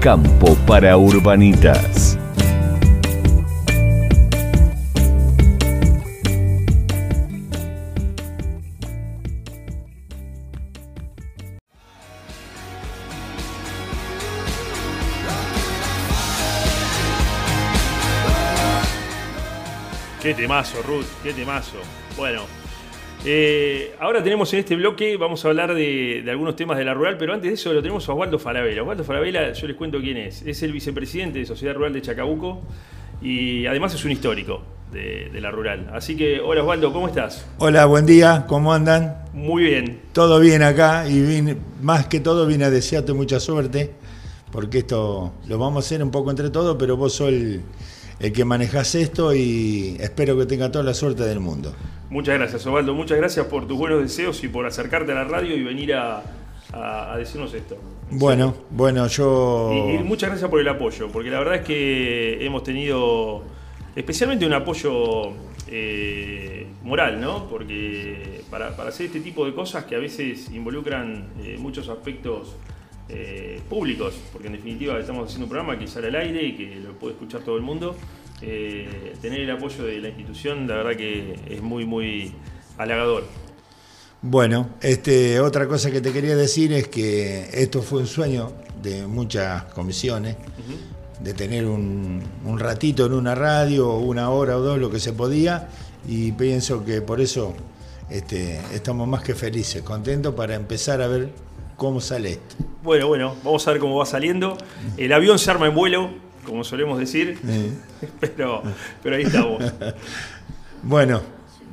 Campo para Urbanitas. Qué temazo, Ruth, qué temazo. Bueno, eh, ahora tenemos en este bloque, vamos a hablar de, de algunos temas de la rural, pero antes de eso lo tenemos a Osvaldo Falabella. Osvaldo Falabella, yo les cuento quién es. Es el vicepresidente de Sociedad Rural de Chacabuco y además es un histórico de, de la rural. Así que, hola Osvaldo, ¿cómo estás? Hola, buen día, ¿cómo andan? Muy bien. Todo bien acá y vine- más que todo vine a desearte mucha suerte, porque esto lo vamos a hacer un poco entre todos, pero vos sos el, el que manejas esto y espero que tenga toda la suerte del mundo. Muchas gracias, Osvaldo. Muchas gracias por tus buenos deseos y por acercarte a la radio y venir a, a- a decirnos esto. Bueno, bueno, yo... Y, y muchas gracias por el apoyo, porque la verdad es que hemos tenido especialmente un apoyo eh, moral, ¿no? Porque para, para hacer este tipo de cosas que a veces involucran eh, muchos aspectos eh, públicos, porque en definitiva estamos haciendo un programa que sale al aire y que lo puede escuchar todo el mundo, eh, tener el apoyo de la institución, la verdad que es muy, muy halagador. Bueno, este, otra cosa que te quería decir es que esto fue un sueño de muchas comisiones, de tener un, un ratito en una radio, una hora o dos, lo que se podía, y pienso que por eso este, estamos más que felices, contentos para empezar a ver cómo sale esto. Bueno, bueno, vamos a ver cómo va saliendo. El avión se arma en vuelo, como solemos decir, Eh, pero, pero ahí estamos. Bueno,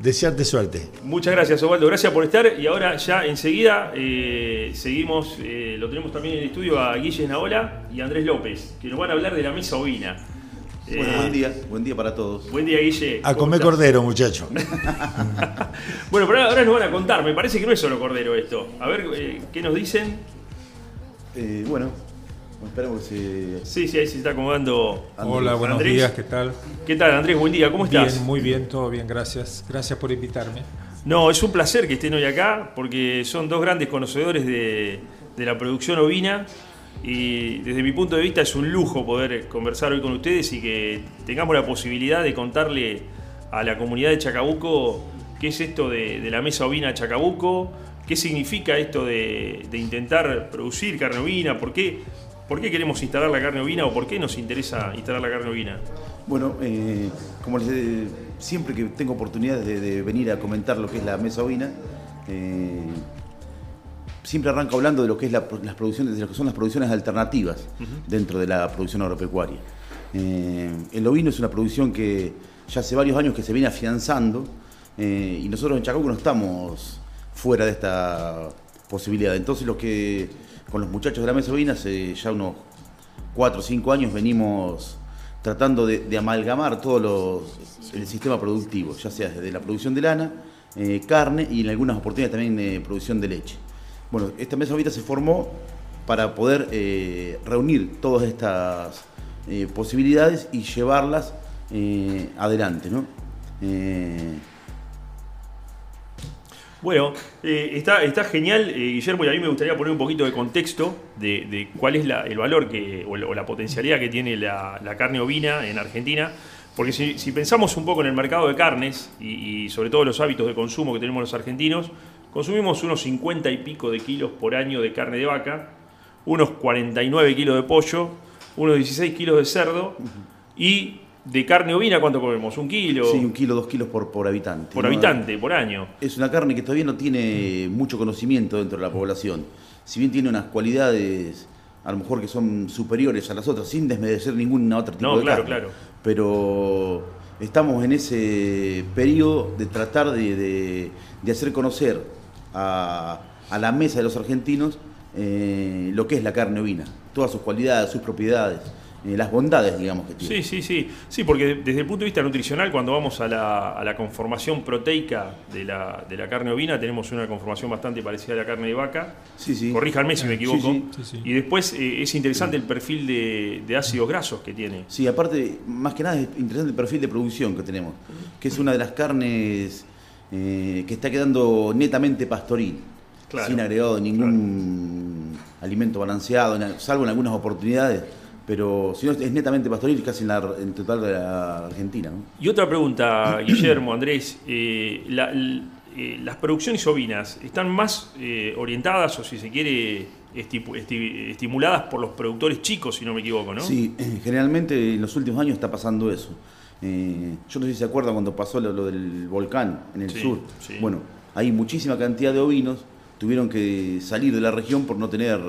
desearte suerte. Muchas gracias, Osvaldo. Gracias por estar. Y ahora ya enseguida eh, seguimos, eh, lo tenemos también en el estudio a Guille Naola y Andrés López, que nos van a hablar de la mesa ovina. Eh, Bueno, buen día, buen día para todos. Buen día, Guille. A ¿Cómo comer estás? cordero, muchacho. Bueno, pero ahora nos van a contar. Me parece que no es solo cordero esto. A ver, eh, ¿qué nos dicen? Eh, bueno, esperamos que se... Sí, sí, ahí se está acomodando. Hola, buenos Andrés. días, ¿qué tal? ¿Qué tal, Andrés? Buen día, ¿cómo estás? Bien, muy bien, todo bien, gracias. Gracias por invitarme. No, es un placer que estén hoy acá porque son dos grandes conocedores de, de la producción ovina y desde mi punto de vista es un lujo poder conversar hoy con ustedes y que tengamos la posibilidad de contarle a la comunidad de Chacabuco qué es esto de, de la mesa ovina Chacabuco, qué significa esto de, de intentar producir carne ovina, por qué, por qué queremos instalar la carne ovina o por qué nos interesa instalar la carne ovina. Bueno, eh, como les eh, siempre que tengo oportunidades de, de venir a comentar lo que es la mesa ovina, eh, siempre arranco hablando de lo que es la- las producciones, de lo que son las producciones alternativas dentro de la producción agropecuaria. El ovino es una producción que ya hace varios años que se viene afianzando y nosotros en Chacabuco no estamos fuera de esta posibilidad. Entonces lo que con los muchachos de la mesa ovina hace ya unos 4 o 5 años venimos tratando de, amalgamar todo los- el sistema productivo, ya sea desde la producción de lana, eh, carne y en algunas oportunidades también de producción de leche. Bueno, esta mesa ahorita se formó para poder eh, reunir todas estas eh, posibilidades y llevarlas eh, adelante, ¿no? Bueno, eh, está, está genial, eh, Guillermo, y a mí me gustaría poner un poquito de contexto de, de cuál es la- el valor que, o, la, o la potencialidad que tiene la, la carne ovina en Argentina. Porque si, si pensamos un poco en el mercado de carnes y, y sobre todo los hábitos de consumo que tenemos los argentinos, consumimos unos 50 y pico de kilos por año de carne de vaca, unos 49 kilos de pollo, unos 16 kilos de cerdo y de carne ovina, ¿cuánto comemos? ¿Un kilo? sí, un kilo, dos kilos por, por habitante. por ¿no? habitante, por año. Es una carne que todavía no tiene mucho conocimiento dentro de la población. Si bien tiene unas cualidades, a lo mejor que son superiores a las otras, sin desmerecer ninguna otra tipo No, de claro, carne. claro. Pero estamos en ese periodo de tratar de, de- de hacer conocer a, a la mesa de los argentinos eh, lo que es la carne ovina, todas sus cualidades, sus propiedades, las bondades, digamos, que tiene. Sí, sí, sí. Sí, porque desde el punto de vista nutricional, cuando vamos a la, a la conformación proteica de la, de la carne ovina, tenemos una conformación bastante parecida a la carne de vaca. Sí, sí. Corríjanme si me equivoco. Sí. Y después eh, es interesante el perfil de, de ácidos grasos que tiene. Sí, aparte, más que nada es interesante el perfil de producción que tenemos, que es una de las carnes eh, que está quedando netamente pastoril, Claro, sin agregado de ningún alimento balanceado, salvo en algunas oportunidades, pero si no es netamente pastoril casi en, la, en total de la Argentina. ¿no? Y otra pregunta, Guillermo, Andrés, eh, la- eh, las producciones ovinas están más eh, orientadas o si se quiere esti- estimuladas por los productores chicos, si no me equivoco, ¿no? Sí, generalmente en los últimos años está pasando eso. Eh, yo no sé si se acuerdan cuando pasó lo, lo del volcán en el Sí, sur. sí. Bueno, hay muchísima cantidad de ovinos, tuvieron que salir de la región por no tener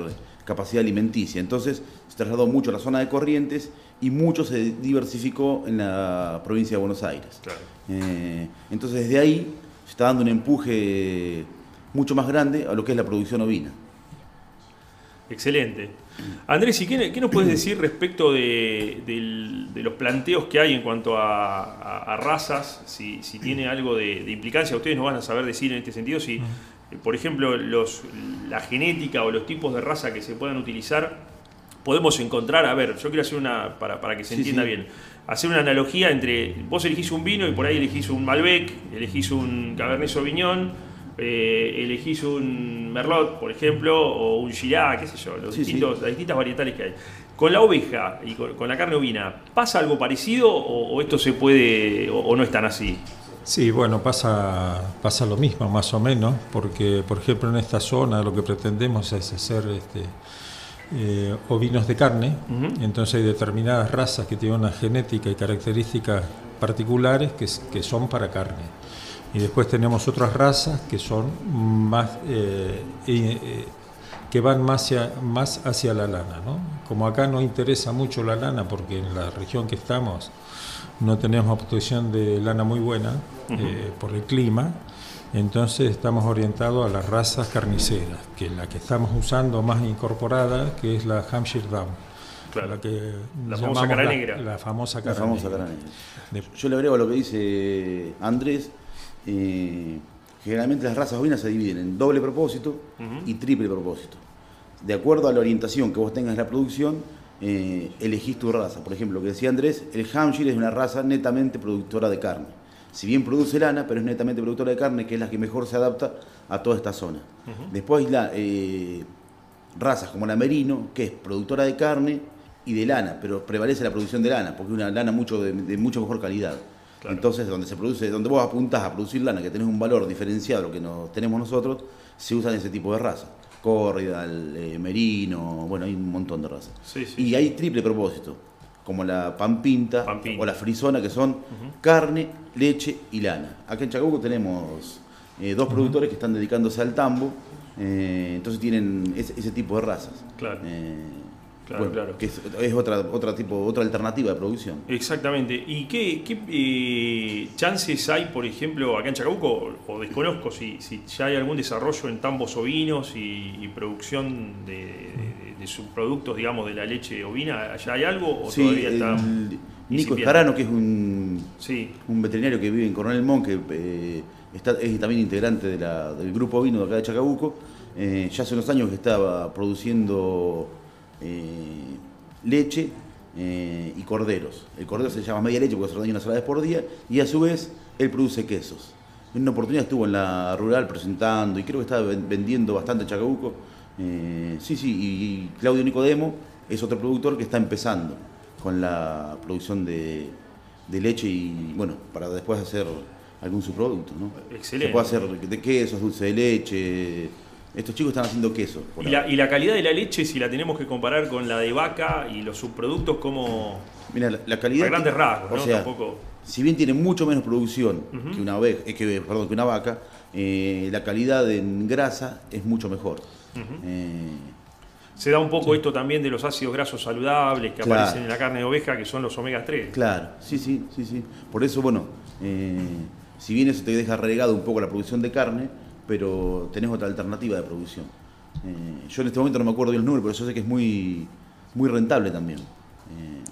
capacidad alimenticia. Entonces se trasladó mucho a la zona de Corrientes y mucho se diversificó en la provincia de Buenos Aires. Claro. Eh, entonces desde ahí se está dando un empuje mucho más grande a lo que es la producción ovina. Excelente. Andrés, ¿y qué, qué nos puedes decir respecto de, los planteos que hay en cuanto a, a- a razas? Si, si tiene algo de, de implicancia, ustedes nos van a saber decir en este sentido si, eh, por ejemplo, los, la genética o los tipos de raza que se puedan utilizar, podemos encontrar, a ver, yo quiero hacer una, para, para que se Sí, entienda sí. bien, hacer una analogía entre, vos elegís un vino y por ahí elegís un Malbec, elegís un Cabernet Sauvignon, eh, elegís un Merlot, por ejemplo, o un Shiraz, qué sé yo, los Sí, distintos, las distintas varietales que hay. Con la oveja y con, con la carne ovina, ¿pasa algo parecido o, o esto se puede, o, o no es tan así? Sí, bueno, pasa, pasa lo mismo más o menos, porque por ejemplo en esta zona lo que pretendemos es hacer este, eh, ovinos de carne, entonces hay determinadas razas que tienen una genética y características particulares que, son para carne. Y después tenemos otras razas que son más eh, eh, que van más hacia, más hacia la lana. ¿no? Como acá no interesa mucho la lana, porque en la región que estamos no tenemos obtención de lana muy buena eh, por el clima, entonces estamos orientados a las razas carniceras, que la que estamos usando más incorporada, que es la Hampshire Down. Claro. La, que La famosa llamamos cara la- negra. La famosa La cara famosa negra. cara negra. De- Yo le agrego a lo que dice Andrés. eh, generalmente las razas ovinas se dividen en doble propósito y triple propósito. De acuerdo a la orientación que vos tengas en la producción, eh, elegís tu raza. Por ejemplo, lo que decía Andrés, el Hampshire es una raza netamente productora de carne. Si bien produce lana, pero es netamente productora de carne, que es la que mejor se adapta a toda esta zona. Después la, eh, razas como la Merino, que es productora de carne y de lana, pero prevalece la producción de lana, porque es una lana mucho de, de mucho mejor calidad. Claro. Entonces, donde se produce, donde vos apuntás a producir lana, que tenés un valor diferenciado a lo que nos, tenemos nosotros, se usan ese tipo de razas. Corridal, eh, Merino, bueno, hay un montón de razas. Sí, sí, y sí. hay triple propósito, como la Pampinta, Pampinta. o la Frisona, que son carne, leche y lana. Acá en Chacabuco tenemos eh, dos productores que están dedicándose al tambo, eh, entonces tienen ese, ese tipo de razas. Claro. Claro, bueno, claro. Que es, es otra, otra, tipo, otra alternativa de producción. Exactamente. ¿Y qué, qué, eh, chances hay, por ejemplo, acá en Chacabuco, o desconozco si, si ya hay algún desarrollo en tambos ovinos y, y producción de, de- de subproductos, digamos, de la leche ovina? ¿Ya hay algo o Sí, todavía está el Nico? Escarano, que es un, Sí, un veterinario que vive en Coronel Mon, que eh, está, es también integrante de la- del grupo vino de acá de Chacabuco, eh, ya hace unos años que estaba produciendo eh, leche eh, y corderos. El cordero se llama media leche porque se ordeña una sola vez por día y a su vez él produce quesos. En una oportunidad estuvo en la rural presentando y creo que estaba ven- vendiendo bastante en Chacabuco. Eh, sí, sí, y, y Claudio Nicodemo es otro productor que está empezando con la producción de, de leche y bueno, para después hacer algún subproducto, ¿no? Excelente. Se puede hacer de quesos, dulce de leche. Estos chicos están haciendo queso. por y la, ahora. y la calidad de la leche, si la tenemos que comparar con la de vaca y los subproductos, como Mira, la, la calidad. a grandes rasgos, o ¿no? sea, Tampoco. si bien tiene mucho menos producción que una oveja, eh, que, perdón, que una vaca, eh, la calidad en grasa es mucho mejor. Eh, Se da un poco esto también de los ácidos grasos saludables que Claro. aparecen en la carne de oveja, que son los omega 3. claro, sí, sí, sí, sí. Por eso, bueno, si bien eso te deja relegado un poco la producción de carne, pero tenés otra alternativa de producción. Eh, yo en este momento no me acuerdo bien los números, pero yo sé que es muy, muy rentable también. eh,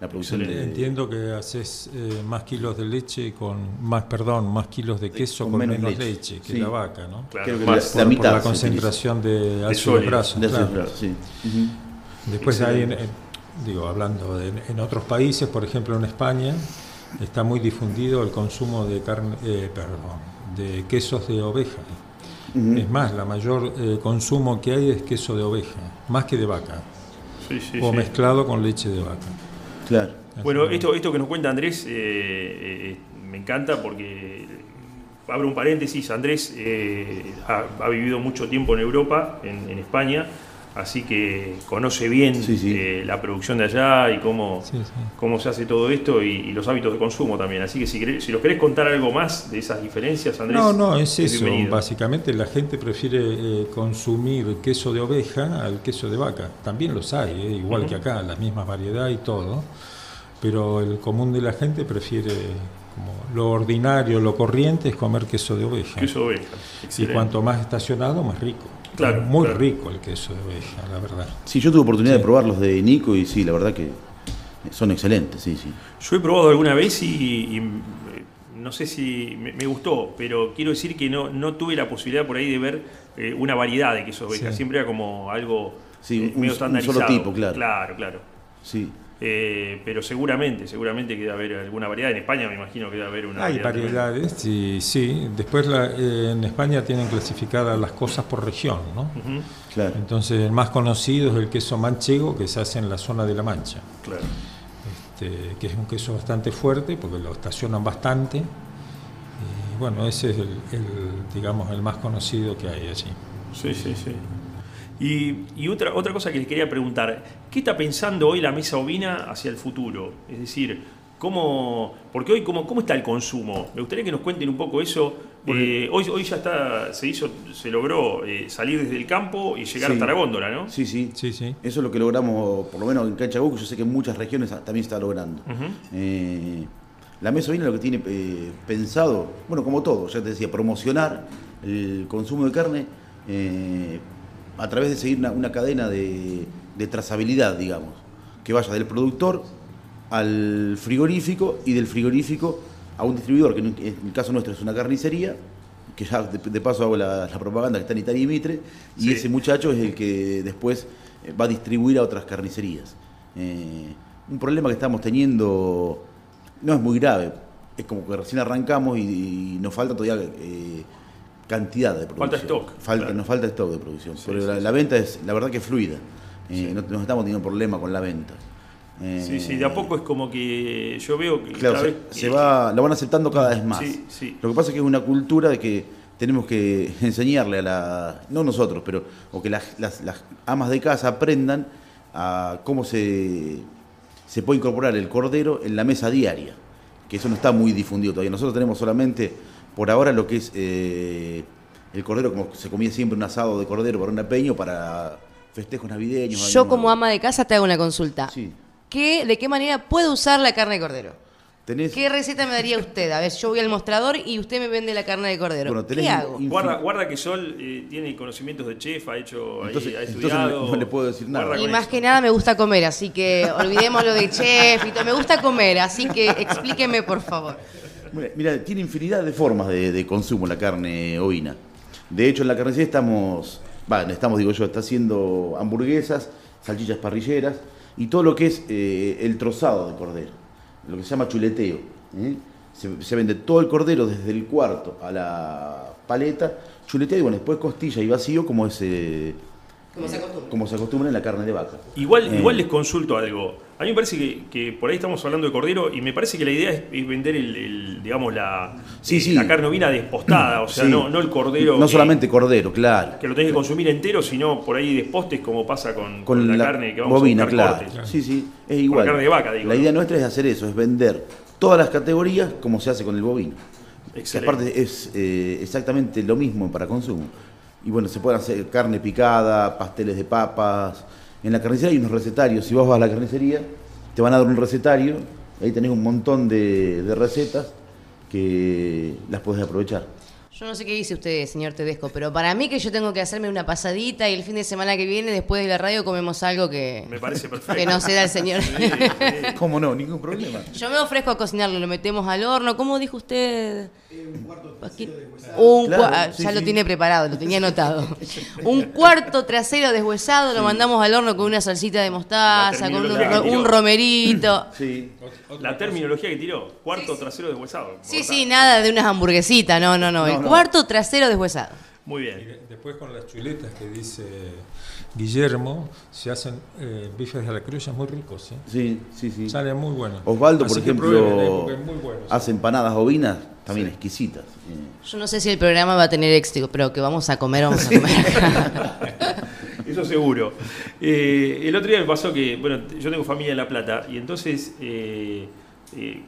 la producción de, Entiendo que haces eh, más kilos de leche con más, perdón, más kilos de queso con, menos, leche, que sí. la vaca, ¿no? Claro, Creo que más. la, la Por- por mitad la concentración de claro. sí. Ujú. Después hay, en- en- digo, hablando de- en otros países, por ejemplo en España, está muy difundido el consumo de carne, eh, perdón, de quesos de oveja. Es más, la mayor eh, consumo que hay es queso de oveja, más que de vaca, Sí, sí, o sí. mezclado con leche de vaca. Claro. Bueno, esto, esto que nos cuenta Andrés eh, eh, me encanta porque, abro un paréntesis, Andrés eh, ha, ha vivido mucho tiempo en Europa, en, en España, así que conoce bien Sí, sí. eh, la producción de allá y cómo, Sí, sí. cómo se hace todo esto y, y los hábitos de consumo también. Así que si, querés- si nos querés contar algo más de esas diferencias, Andrés. No, no, es eso. bienvenido. Básicamente la gente prefiere eh, consumir queso de oveja al queso de vaca. También los hay, eh, igual que acá, la misma variedad y todo. Pero el común de la gente prefiere, como lo ordinario, lo corriente, es comer queso de oveja. Queso de oveja. y cuanto más estacionado, más rico. Claro, Muy claro. rico el queso de oveja, la verdad. Sí, yo tuve oportunidad Sí. de probar los de Nico y sí, la verdad que son excelentes, sí, sí. Yo he probado alguna vez y, y, eh, no sé si me, me gustó, pero quiero decir que no, no tuve la posibilidad por ahí de ver eh, una variedad de quesos de oveja. Sí. Siempre era como algo Sí, eh, un- medio un solo estandarizado. tipo, claro. Claro, claro. Sí. Eh, pero seguramente, seguramente que debe haber alguna variedad. En España me imagino que debe haber una Hay variedad. variedades, sí, sí. Después la- eh, en España tienen clasificadas las cosas por región, ¿no? Claro. Entonces el más conocido es el queso manchego que se hace en la zona de La Mancha, claro. este, que es un queso bastante fuerte porque lo estacionan bastante. Y bueno, ese es el, el, digamos, el más conocido que hay allí. Sí, sí, sí. Y, y otra, otra cosa que les quería preguntar, ¿qué está pensando hoy la mesa ovina hacia el futuro? Es decir, ¿cómo, porque hoy cómo, cómo está el consumo? Me gustaría que nos cuenten un poco eso. Eh, hoy, hoy ya está, se hizo, se logró eh, salir desde el campo y llegar Sí. hasta la góndola, ¿no? Sí, sí. Sí, sí. Eso es lo que logramos, por lo menos en Cancha Boca, yo sé que en muchas regiones también se está logrando. Eh, la mesa ovina lo que tiene eh, pensado, bueno, como todo, ya te decía, promocionar el consumo de carne eh, a través de seguir una, una cadena de, de trazabilidad, digamos, que vaya del productor al frigorífico y del frigorífico a un distribuidor, que en el caso nuestro es una carnicería, que ya de, de paso hago la, la propaganda que está en Italia y Mitre, y Sí. ese muchacho es el que después eh, va a distribuir a otras carnicerías. Eh, un problema que estamos teniendo no es muy grave, es como que recién arrancamos y, y nos falta todavía eh, cantidad de producción. Falta stock, Falta, claro. Nos falta stock de producción, Sí, pero sí, la, la venta es, la verdad que es fluida, Eh, no, no estamos teniendo problema con la venta. Eh, Sí, sí, de a poco es como que yo veo que Claro, cada se, vez- se va, lo van aceptando cada vez más. Lo que pasa es que es una cultura de que tenemos que enseñarle a la, no nosotros, pero o que las, las- las amas de casa aprendan a cómo se, se puede incorporar el cordero en la mesa diaria, que eso no está muy difundido todavía. Nosotros tenemos solamente por ahora lo que es eh, el cordero, como se comía siempre un asado de cordero para una peña o para festejos navideños. Yo como ama de casa te hago una consulta. Sí. ¿Qué, ¿De qué manera puedo usar la carne de cordero? Tenés, ¿Qué receta me daría usted? A ver, yo voy al mostrador y usted me vende la carne de cordero. Bueno, tenés ¿Qué hago? Guarda, guarda que Sol eh, tiene conocimientos de chef, ha hecho, ahí, Entonces- ha entonces estudiado. no- no le puedo decir nada. Y más eso. que nada me gusta comer, así que olvidemos lo de chef y todo. Me gusta comer, así que explíqueme por favor. Mira, mira, tiene infinidad de formas de, de consumo la carne ovina. De hecho, en la carnicería estamos, bueno, estamos, digo yo, está haciendo hamburguesas, salchichas parrilleras y todo lo que es eh, el trozado de cordero, lo que se llama chuleteo. ¿eh? Se, se vende todo el cordero desde el cuarto a la paleta, chuleteo y bueno, después costilla y vacío como es, eh, Como se acostumbra. como se acostumbra en la carne de vaca. Igual, Eh, igual les consulto algo. A mí me parece que, que por ahí estamos hablando de cordero y me parece que la idea es, es vender el, el, digamos la, Sí, eh, sí. la carne ovina despostada, o sea, sí. no, no el cordero No que, solamente cordero, claro. que lo tenés que consumir entero, sino por ahí despostes como pasa con, con la, carne que vamos bovina, a claro. cortes. Sí, sí, es igual. carne de vaca, digo, La ¿no? idea nuestra es hacer eso, es vender todas las categorías como se hace con el bovino. Que Excelente. aparte es eh, exactamente lo mismo para consumo. Y bueno, se puede hacer carne picada, pasteles de papas. En la carnicería hay unos recetarios. Si vos vas a la carnicería, te van a dar un recetario. Ahí tenés un montón de, de recetas que las podés aprovechar. Yo no sé qué dice usted, señor Tedesco, pero para mí que yo tengo que hacerme una pasadita y el fin de semana que viene, después de la radio, comemos algo que, Me parece perfecto. que no se da el señor. ¿Cómo no? Ningún problema. Yo me ofrezco a cocinarlo, lo metemos al horno. ¿Cómo dijo usted? Un Claro, cua- ah, sí, ya lo tiene preparado, lo tenía anotado. Un cuarto trasero deshuesado, lo mandamos al horno con una salsita de mostaza, con un, que un romerito. Sí. La terminología que tiró, cuarto trasero deshuesado. Sí, sí, nada de unas hamburguesitas, no, no, no. No, El no. Cuarto trasero deshuesado. Muy bien. de- después con las chuletas que dice Guillermo, se hacen eh, bifes de la criolla muy ricos, ¿eh? Sí, sí, sí. Salen muy buenos. Osvaldo, por prueben, ¿eh? ejemplo, muy bueno. hace empanadas ovinas también exquisitas. Eh, Yo no sé si el programa va a tener éxito, pero que vamos a comer, vamos a comer. Eso seguro. Eh, el otro día me pasó que, bueno, yo tengo familia en La Plata y entonces eh, eh,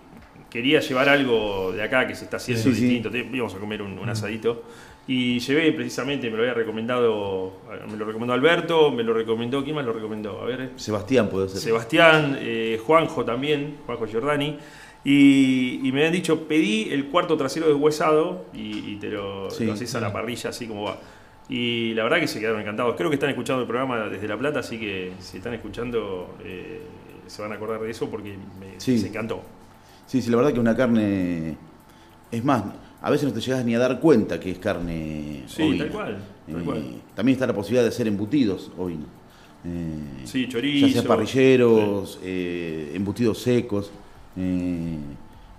quería llevar algo de acá que se está haciendo Sí, sí. distinto. Te- Íbamos a comer un, un asadito. Y llevé precisamente, me lo había recomendado, me lo recomendó Alberto, me lo recomendó, ¿quién más lo recomendó? A ver, Sebastián puede ser. Sebastián, eh, Juanjo también, Juanjo Giordani. Y, y me habían dicho, pedí el cuarto trasero deshuesado y, y te lo, Sí. lo haces a la parrilla así como va. Y la verdad que se quedaron encantados. Creo que están escuchando el programa desde La Plata, así que si están escuchando eh, se van a acordar de eso porque me, Sí. se encantó. Sí, sí, la verdad que una carne. Es más, a veces no te llegas ni a dar cuenta que es carne. Sí, ovina. tal cual, tal Eh, cual. También está la posibilidad de hacer embutidos ovinos. Eh, Sí, ya chorizo. sea parrilleros, eh, embutidos secos, eh,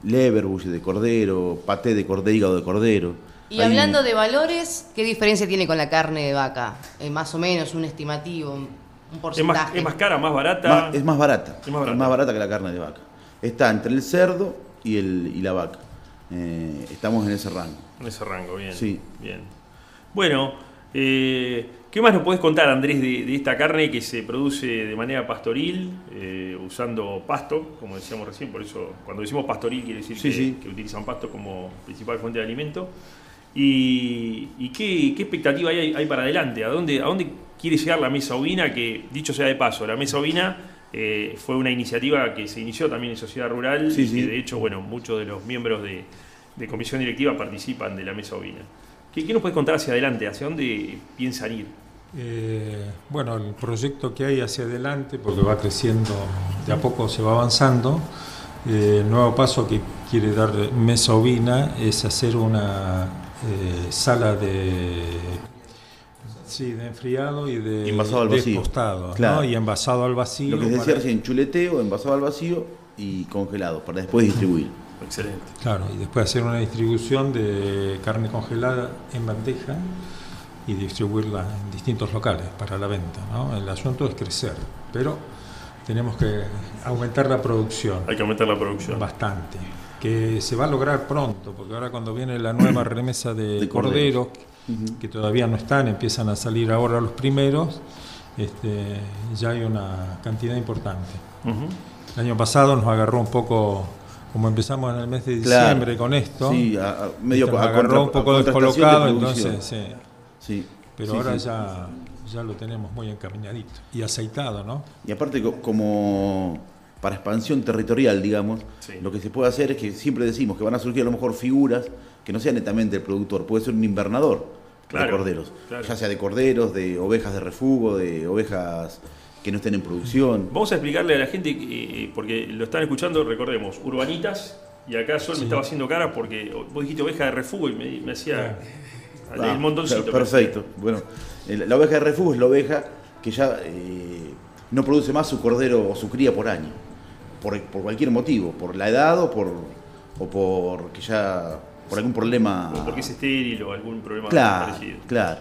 leverbush de cordero, paté de cordero, hígado de cordero. Y Hay- hablando de valores, ¿qué diferencia tiene con la carne de vaca? Eh, más o menos, un estimativo, un un Es más, porcentaje. es más cara, más barata. Es más barata. Es más barata. que la carne de vaca. Está entre el cerdo y, el, y la vaca. Eh, estamos en ese rango. En ese rango, bien. Sí. Bien. Bueno, eh, ¿qué más nos podés contar, Andrés, de, de esta carne que se produce de manera pastoril, eh, usando pasto, como decíamos recién? Por eso, cuando decimos pastoril, quiere decir Sí, que, sí. que utilizan pasto como principal fuente de alimento. ¿Y, y qué, qué expectativa hay, hay para adelante? ¿A dónde, ¿A dónde quiere llegar la mesa ovina? Que, dicho sea de paso, la mesa ovina eh, fue una iniciativa que se inició también en Sociedad Rural Sí, y sí. que de hecho, bueno, muchos de los miembros de, de comisión directiva participan de la mesa ovina. ¿Qué, qué nos puedes contar hacia adelante? ¿Hacia dónde piensan ir? Eh, bueno, el proyecto que hay hacia adelante, porque va creciendo, de a poco se va avanzando. eh, el nuevo paso que quiere dar Mesa Ovina es hacer una eh, sala de, sí, de enfriado y de Envasado al vacío. despostado, ¿no? Claro. y envasado al vacío. Lo que se decía para- recién, chuleteo, envasado al vacío y congelado, para después distribuir. Excelente. Claro, y después hacer una distribución de carne congelada en bandeja y distribuirla en distintos locales para la venta. ¿no? El asunto es crecer, pero tenemos que aumentar la producción Hay que aumentar la producción. bastante, que se va a lograr pronto, porque ahora cuando viene la nueva remesa de, De corderos, corderos. Que todavía no están, empiezan a salir ahora los primeros, este, ya hay una cantidad importante. El año pasado nos agarró un poco, como empezamos en el mes de Claro. diciembre con esto, Sí, a- a- medio nos a agarró contra- un poco de descolocado, entonces, sí. Sí. pero sí, ahora sí. Ya, ya lo tenemos muy encaminadito y aceitado, ¿no? Y aparte, co- como para expansión territorial, digamos, Sí. lo que se puede hacer es que siempre decimos que van a surgir a lo mejor figuras que no sean netamente el productor, puede ser un invernador Claro, de corderos, claro. ya sea de corderos, de ovejas de refugo, de ovejas que no estén en producción. Vamos a explicarle a la gente, que, eh, porque lo están escuchando, recordemos, urbanitas, y acá Sol me estaba haciendo caras porque vos dijiste oveja de refugio y me, me hacía Ah, el montoncito. per- Perfecto. Bueno, la oveja de refugio es la oveja que ya eh, no produce más su cordero o su cría por año, por, por cualquier motivo, por la edad o por o por que ya por algún problema. O porque es estéril o algún problema Claro, parecido. claro.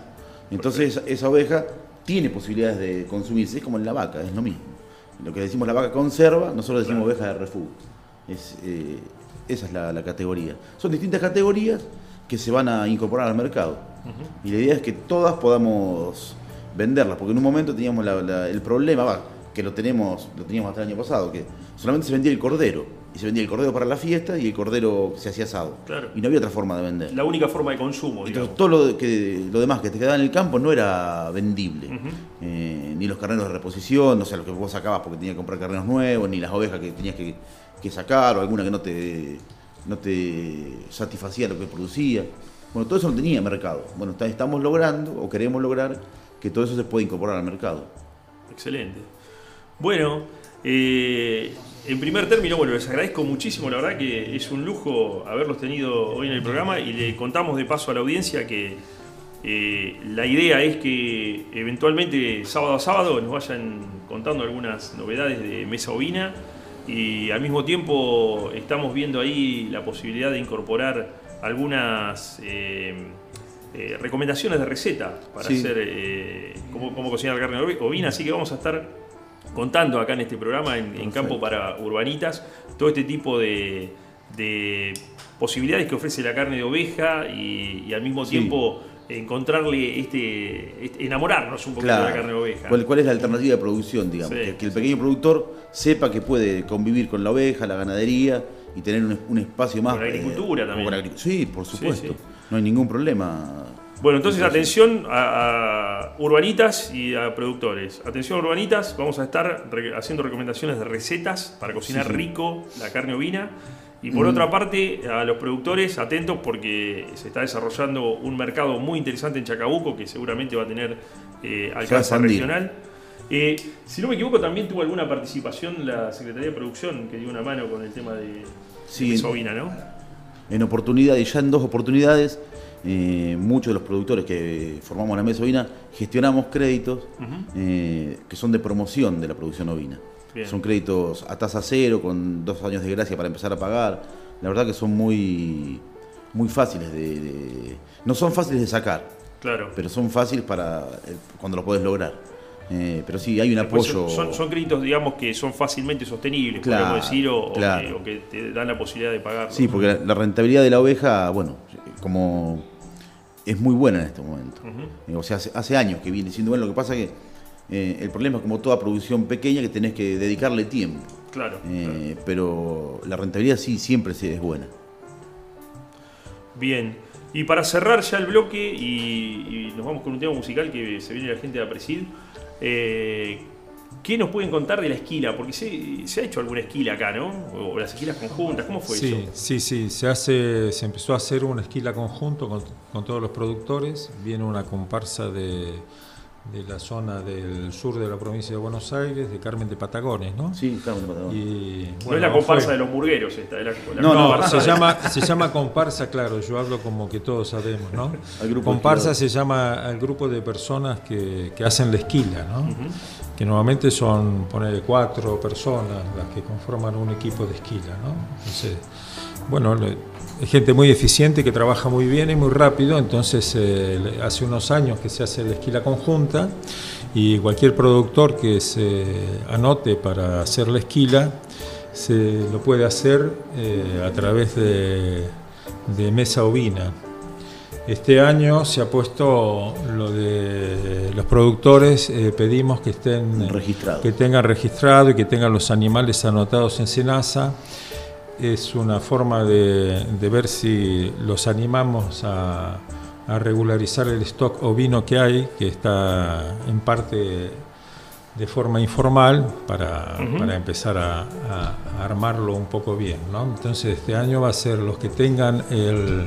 Entonces esa, esa oveja tiene posibilidades de consumirse, es como en la vaca, es lo mismo. Lo que decimos la vaca conserva, nosotros decimos oveja de refugio. Es, eh, esa es la, la categoría. Son distintas categorías que se van a incorporar al mercado. Y la idea es que todas podamos venderlas, porque en un momento teníamos la- la- el problema, va, que lo tenemos, lo teníamos hasta el año pasado, que solamente se vendía el cordero. Y se vendía el cordero para la fiesta y el cordero se hacía asado. Claro. Y no había otra forma de vender. La única forma de consumo. Entonces todo lo, que, lo demás que te quedaba en el campo no era vendible. Eh, ni los carneros de reposición, o sea, lo que vos sacabas porque tenías que comprar carneros nuevos, ni las ovejas que tenías que, que sacar, o alguna que no te, no te satisfacía lo que producía. Bueno, todo eso no tenía mercado. Bueno, está- estamos logrando, o queremos lograr, que todo eso se pueda incorporar al mercado. Excelente. Bueno, eh, en primer término, bueno, les agradezco muchísimo, la verdad que es un lujo haberlos tenido hoy en el programa y le contamos de paso a la audiencia que eh, la idea es que eventualmente sábado a sábado nos vayan contando algunas novedades de Mesa Ovina y al mismo tiempo estamos viendo ahí la posibilidad de incorporar algunas... eh, eh, recomendaciones de receta para Sí. hacer eh, cómo, cómo cocinar carne ovi- ovina, así que vamos a estar contando acá en este programa, en, en Campo para Urbanitas, todo este tipo de, de posibilidades que ofrece la carne de oveja y, y al mismo Sí. tiempo encontrarle este, este- enamorarnos un poquito de la carne de oveja. ¿Cuál, cuál es la alternativa de producción, digamos? Sí, que, que el sí. pequeño productor sepa que puede convivir con la oveja, la ganadería y tener un, un espacio más. Con la agricultura eh, también. con la agric- sí, por supuesto. sí. No hay ningún problema. Bueno, entonces atención a, a urbanitas y a productores. Atención urbanitas, vamos a estar re- haciendo recomendaciones de recetas para cocinar Sí, rico la carne ovina. Y por Mm. otra parte, a los productores, atentos porque se está desarrollando un mercado muy interesante en Chacabuco que seguramente va a tener eh, alcance regional. Eh, si no me equivoco, también tuvo alguna participación la Secretaría de Producción que dio una mano con el tema de, Sí. de ovina, ¿no? En oportunidades, ya en dos oportunidades, eh, muchos de los productores que formamos la mesa ovina gestionamos créditos eh, que son de promoción de la producción ovina. Bien. Son créditos a tasa cero, con dos años de gracia para empezar a pagar. La verdad que son muy, muy fáciles de, de- No son fáciles de sacar, Claro. pero son fáciles para eh, cuando lo podés lograr. Eh, pero sí, hay un Después apoyo. Son, son créditos, digamos, que son fácilmente sostenibles, Claro, podemos decir, o, que, o que te dan la posibilidad de pagarlo. Sí, porque la, la rentabilidad de la oveja, bueno, como es muy buena en este momento. O sea, hace, hace años que viene siendo bueno. Lo que pasa es que eh, el problema es como toda producción pequeña que tenés que dedicarle tiempo. Claro, Eh, claro. Pero la rentabilidad sí siempre sí es buena. Bien. Y para cerrar ya el bloque y, y nos vamos con un tema musical que se viene la gente de Apresid, eh, ¿qué nos pueden contar de la esquila? Porque se, se ha hecho alguna esquila acá, ¿no? O, las esquilas conjuntas, ¿cómo fue Sí, eso? sí, sí. Se, hace, se empezó a hacer una esquila conjunto con, con todos los productores. Viene una comparsa de, de la zona del sur de la provincia de Buenos Aires, de Carmen de Patagones, ¿no? Sí, claro, de Patagonia. Y, no bueno, es la comparsa fue- de los burgueros esta, es la, la No, no, se de- llama, se llama comparsa, claro, yo hablo como que todos sabemos, ¿no? Al grupo comparsa se llama al grupo de personas que, que hacen la esquila, ¿no? Que normalmente son, poner cuatro personas las que conforman un equipo de esquila, ¿no? Entonces, bueno, es gente muy eficiente que trabaja muy bien y muy rápido, entonces eh, hace unos años que se hace la esquila conjunta y cualquier productor que se anote para hacer la esquila se lo puede hacer eh, a través de, de mesa ovina. Este año se ha puesto lo de los productores, eh, pedimos que estén Registrados. que tengan registrado y que tengan los animales anotados en Senasa. Es una forma de, de ver si los animamos a, a regularizar el stock ovino que hay, que está en parte de forma informal para, para empezar a, a- a armarlo un poco bien. ¿no? Entonces este año va a ser los que tengan el,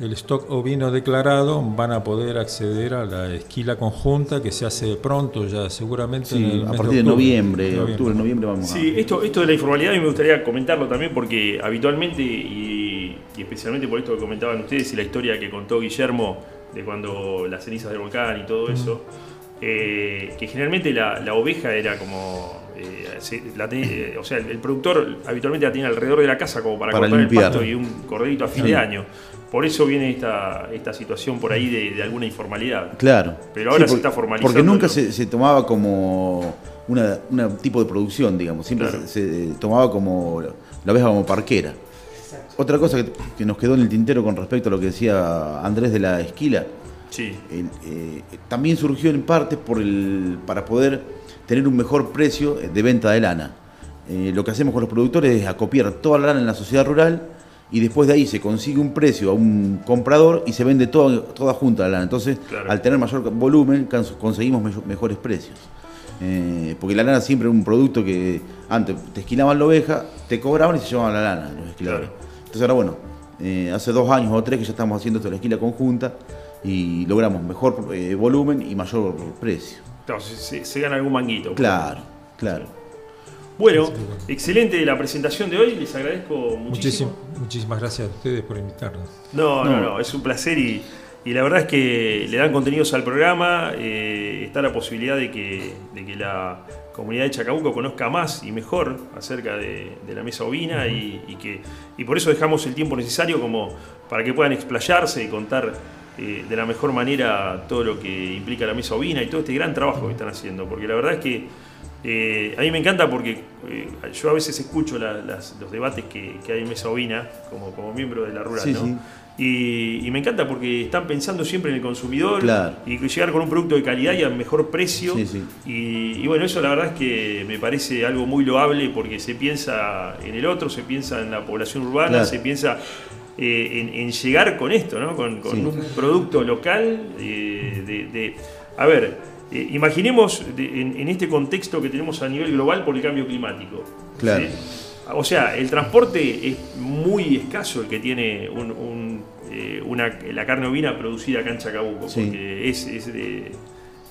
el stock ovino declarado van a poder acceder a la esquila conjunta que se hace pronto ya seguramente en el a partir de octubre. noviembre, octubre, noviembre vamos a. Sí, esto, esto de la informalidad a mí me gustaría comentarlo también porque habitualmente y, y especialmente por esto que comentaban ustedes y la historia que contó Guillermo de cuando las cenizas del volcán y todo eso, eh, que generalmente la, la oveja era como... eh, se- la te- eh, o sea, el, el productor habitualmente la tiene alrededor de la casa como para, Para cortar limpiar. el pasto y un corderito a fin Sí. de año. Por eso viene esta, esta situación por ahí de, de alguna informalidad. Claro. Pero ahora se por- está formalizando Porque nunca se, se tomaba como una, una tipo de producción, digamos. Siempre Claro. se, se tomaba como la oveja como parquera. Otra cosa que, que nos quedó en el tintero con respecto a lo que decía Andrés de la esquila, Sí, el, eh, también surgió en parte por el, para poder tener un mejor precio de venta de lana. Eh, lo que hacemos con los productores es acopiar toda la lana en la sociedad rural y después de ahí se consigue un precio a un comprador y se vende todo- toda junta la lana. Entonces, Claro. al tener mayor volumen, cons- conseguimos me- mejores precios. Eh, porque la lana siempre era un producto que antes te esquilaban la oveja, te cobraban y se llevaban la lana los esquiladores. Claro. Entonces ahora bueno, eh, hace dos años o tres que ya estamos haciendo esto de la esquila conjunta y logramos mejor eh, volumen y mayor precio. claro, se, se- se gana algún manguito. Claro, claro. Bueno, excelente la presentación de hoy, les agradezco muchísimo. Muchísimo, muchísimas gracias a ustedes por invitarnos. No, no, No. no, es un placer y, y la verdad es que le dan contenidos al programa, eh, está la posibilidad de que, de que la comunidad de Chacabuco conozca más y mejor acerca de, de la mesa ovina y, y que, y por eso dejamos el tiempo necesario como para que puedan explayarse y contar eh, de la mejor manera todo lo que implica la mesa ovina y todo este gran trabajo que están haciendo. Porque la verdad es que eh, a mí me encanta porque eh, yo a veces escucho la- las- los debates que, que hay en Mesa Ovina como, como miembro de la rural, Sí, ¿no? sí. Y, y me encanta porque están pensando siempre en el consumidor Claro. y llegar con un producto de calidad y a mejor precio. Sí. Y, y bueno, eso la verdad es que me parece algo muy loable porque se piensa en el otro, se piensa en la población urbana, Claro. se piensa eh, en, en llegar con esto, ¿no? con, un producto local. eh, de, de- a ver, eh, imaginemos de- en, en este contexto que tenemos a nivel global por el cambio climático. Claro. ¿sí? O sea, el transporte es muy escaso el que tiene un- un, eh, una, la carne ovina producida acá en Chacabuco, Sí. porque es, es de,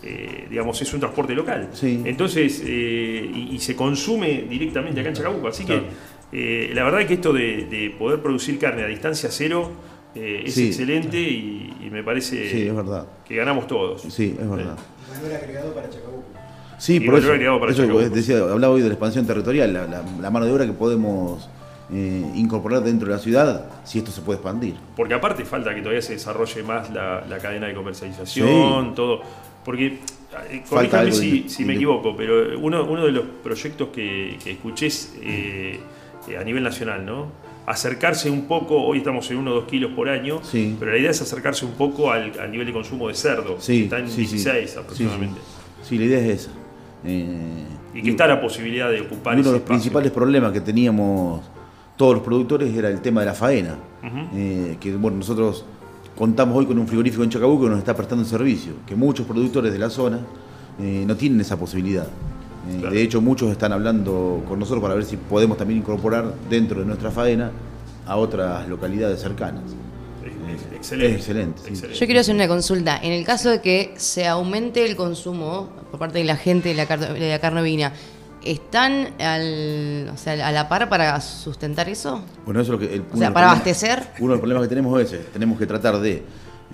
eh, digamos, es un transporte local. Sí. Entonces, y, y se consume directamente acá en Chacabuco. Así Claro. que la verdad es que esto de, de poder producir carne a distancia cero es excelente y, y me parece Sí, es verdad. que ganamos todos. Sí, es verdad. Valor agregado para Chacabuco. Sí, Y por eso, agregado para eso Chacabuco. decía, hablaba hoy de la expansión territorial, la, la- la mano de obra que podemos eh, incorporar dentro de la ciudad, si esto se puede expandir. Porque aparte falta que todavía se desarrolle más la, la cadena de comercialización, todo. Porque, eh, corríjame si, de- si de- me equivoco, pero uno, uno de los proyectos que, que escuché es, eh, eh, a nivel nacional, ¿no? Acercarse un poco, hoy estamos en 1 o 2 kilos por año, Sí. pero la idea es acercarse un poco al, al nivel de consumo de cerdo, Sí, que está en sí, sí. 16 Sí, aproximadamente. Sí, la idea es esa. Eh, Y que está la posibilidad de ocupar uno ese de los espacio. principales problemas que teníamos todos los productores era el tema de la faena. Eh, que bueno, nosotros contamos hoy con un frigorífico en Chacabuco que nos está prestando un servicio, que muchos productores de la zona eh, no tienen esa posibilidad. Eh, Claro. De hecho, muchos están hablando con nosotros para ver si podemos también incorporar dentro de nuestra faena a otras localidades cercanas. Es- es excelente. Excelente. Yo quiero hacer una consulta. En el caso de que se aumente el consumo por parte de la gente de la, car- de la carne ovina, ¿están al, o sea, a la par para sustentar eso? Bueno, eso es lo que. el- O sea, para problemas- abastecer. Uno de los problemas que tenemos es ese. Tenemos que tratar de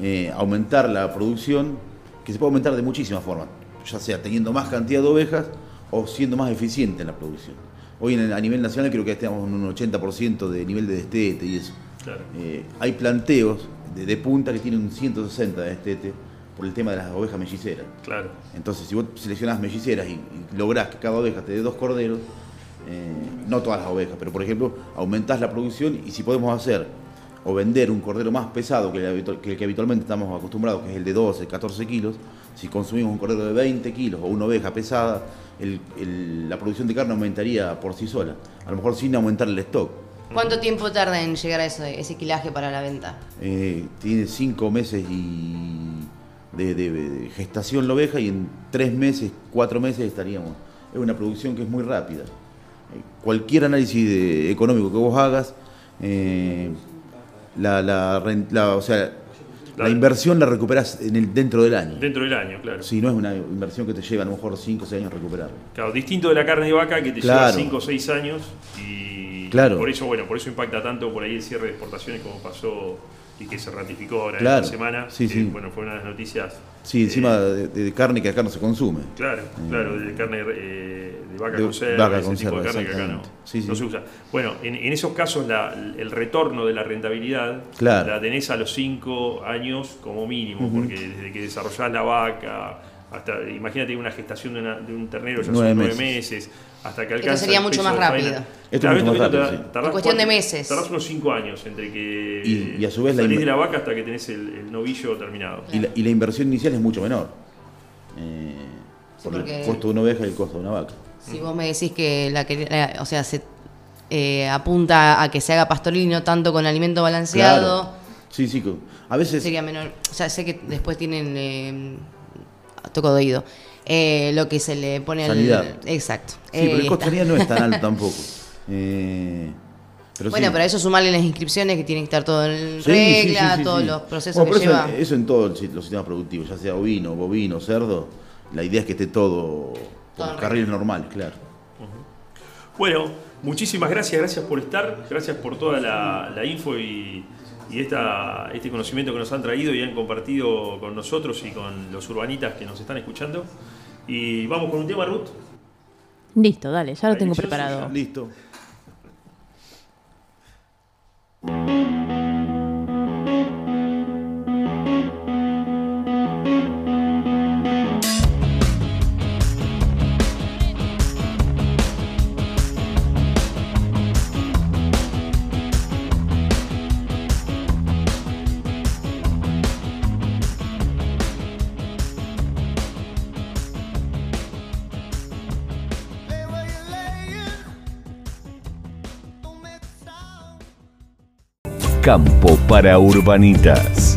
eh, aumentar la producción, que se puede aumentar de muchísimas formas, ya sea teniendo más cantidad de ovejas o siendo más eficiente en la producción. Hoy en a nivel nacional creo que estamos en un 80% de nivel de destete y eso. Claro. Eh, hay planteos de, de punta que tienen un 160 de destete por el tema de las ovejas melliceras. Claro. Entonces, si vos seleccionás melliceras y, y lográs que cada oveja te dé dos corderos, eh, no todas las ovejas, pero por ejemplo, aumentás la producción y si podemos hacer o vender un cordero más pesado que el, que el que habitualmente estamos acostumbrados, que es el de 12, 14 kilos, si consumimos un cordero de 20 kilos o una oveja pesada, el- el- la producción de carne aumentaría por sí sola, a lo mejor sin aumentar el stock. ¿Cuánto tiempo tarda en llegar a ese, ese quilaje para la venta? Eh, tiene 5 meses y de, de- de gestación la oveja y en 3 meses, 4 meses estaríamos. Es una producción que es muy rápida. Eh, cualquier análisis de- económico que vos hagas, eh, la, la la- o sea, la La- inversión la recuperás en el, dentro del año. Dentro del año, claro. Si no es una inversión que te lleva a lo mejor 5 o 6 años recuperar. Claro, distinto de la carne de vaca que te Claro. lleva 5 o 6 años y Claro. por eso, bueno, por eso impacta tanto por ahí el cierre de exportaciones como pasó y que se ratificó ahora Claro. esta semana. Sí, que, sí. Bueno, fue una de las noticias. Sí, eh, encima de, de carne que acá no se consume. Claro, claro, de carne eh, de vaca De conserva, vaca ese tipo conserva, de carne que acá no. Sí, sí. no se usa. Bueno, en, en esos casos la- el retorno de la rentabilidad Claro. la tenés a los 5 años como mínimo, porque desde que desarrollás la vaca, hasta, imagínate una gestación de, una- de un ternero ya Nueve son 9 meses. meses, hasta que Esto alcanza sería el mucho más faena. rápido. Esto Claro, es mucho más esto rápido, tar- sí. tardás En cuestión de meses. Tardás unos 5 años entre que Y- y a su vez la salís inver- de la vaca hasta que tenés el, el novillo terminado. Y la, y la inversión inicial es mucho menor. Eh, Sí, por porque- el costo de una oveja y el costo de una vaca. Si vos me decís que la, la- o sea, se eh, apunta a que se haga pastoril y no tanto con alimento balanceado, Claro. Sí, sí. A veces. sería menor. O sea, sé que después tienen eh, toco de oído. eh, lo que se le pone Sanidad. al. Exacto. Sí, pero Eh, el costo de sanidad no es tan alto tampoco. Eh, pero Bueno, sí. pero eso sumarle las inscripciones que tienen que estar todo en Sí, regla, sí, todos los procesos Bueno, que eso, lleva. eso en todos los sistemas productivos, ya sea ovino, bovino, cerdo. La idea es que esté todo por los carriles normales, claro. Bueno, muchísimas gracias, gracias por estar, gracias por toda la, la info y, y esta, este conocimiento que nos han traído y han compartido con nosotros y con los urbanitas que nos están escuchando. Y vamos con un tema, Ruth. Listo, dale, ya lo tengo preparado. Listo. Campo para Urbanitas.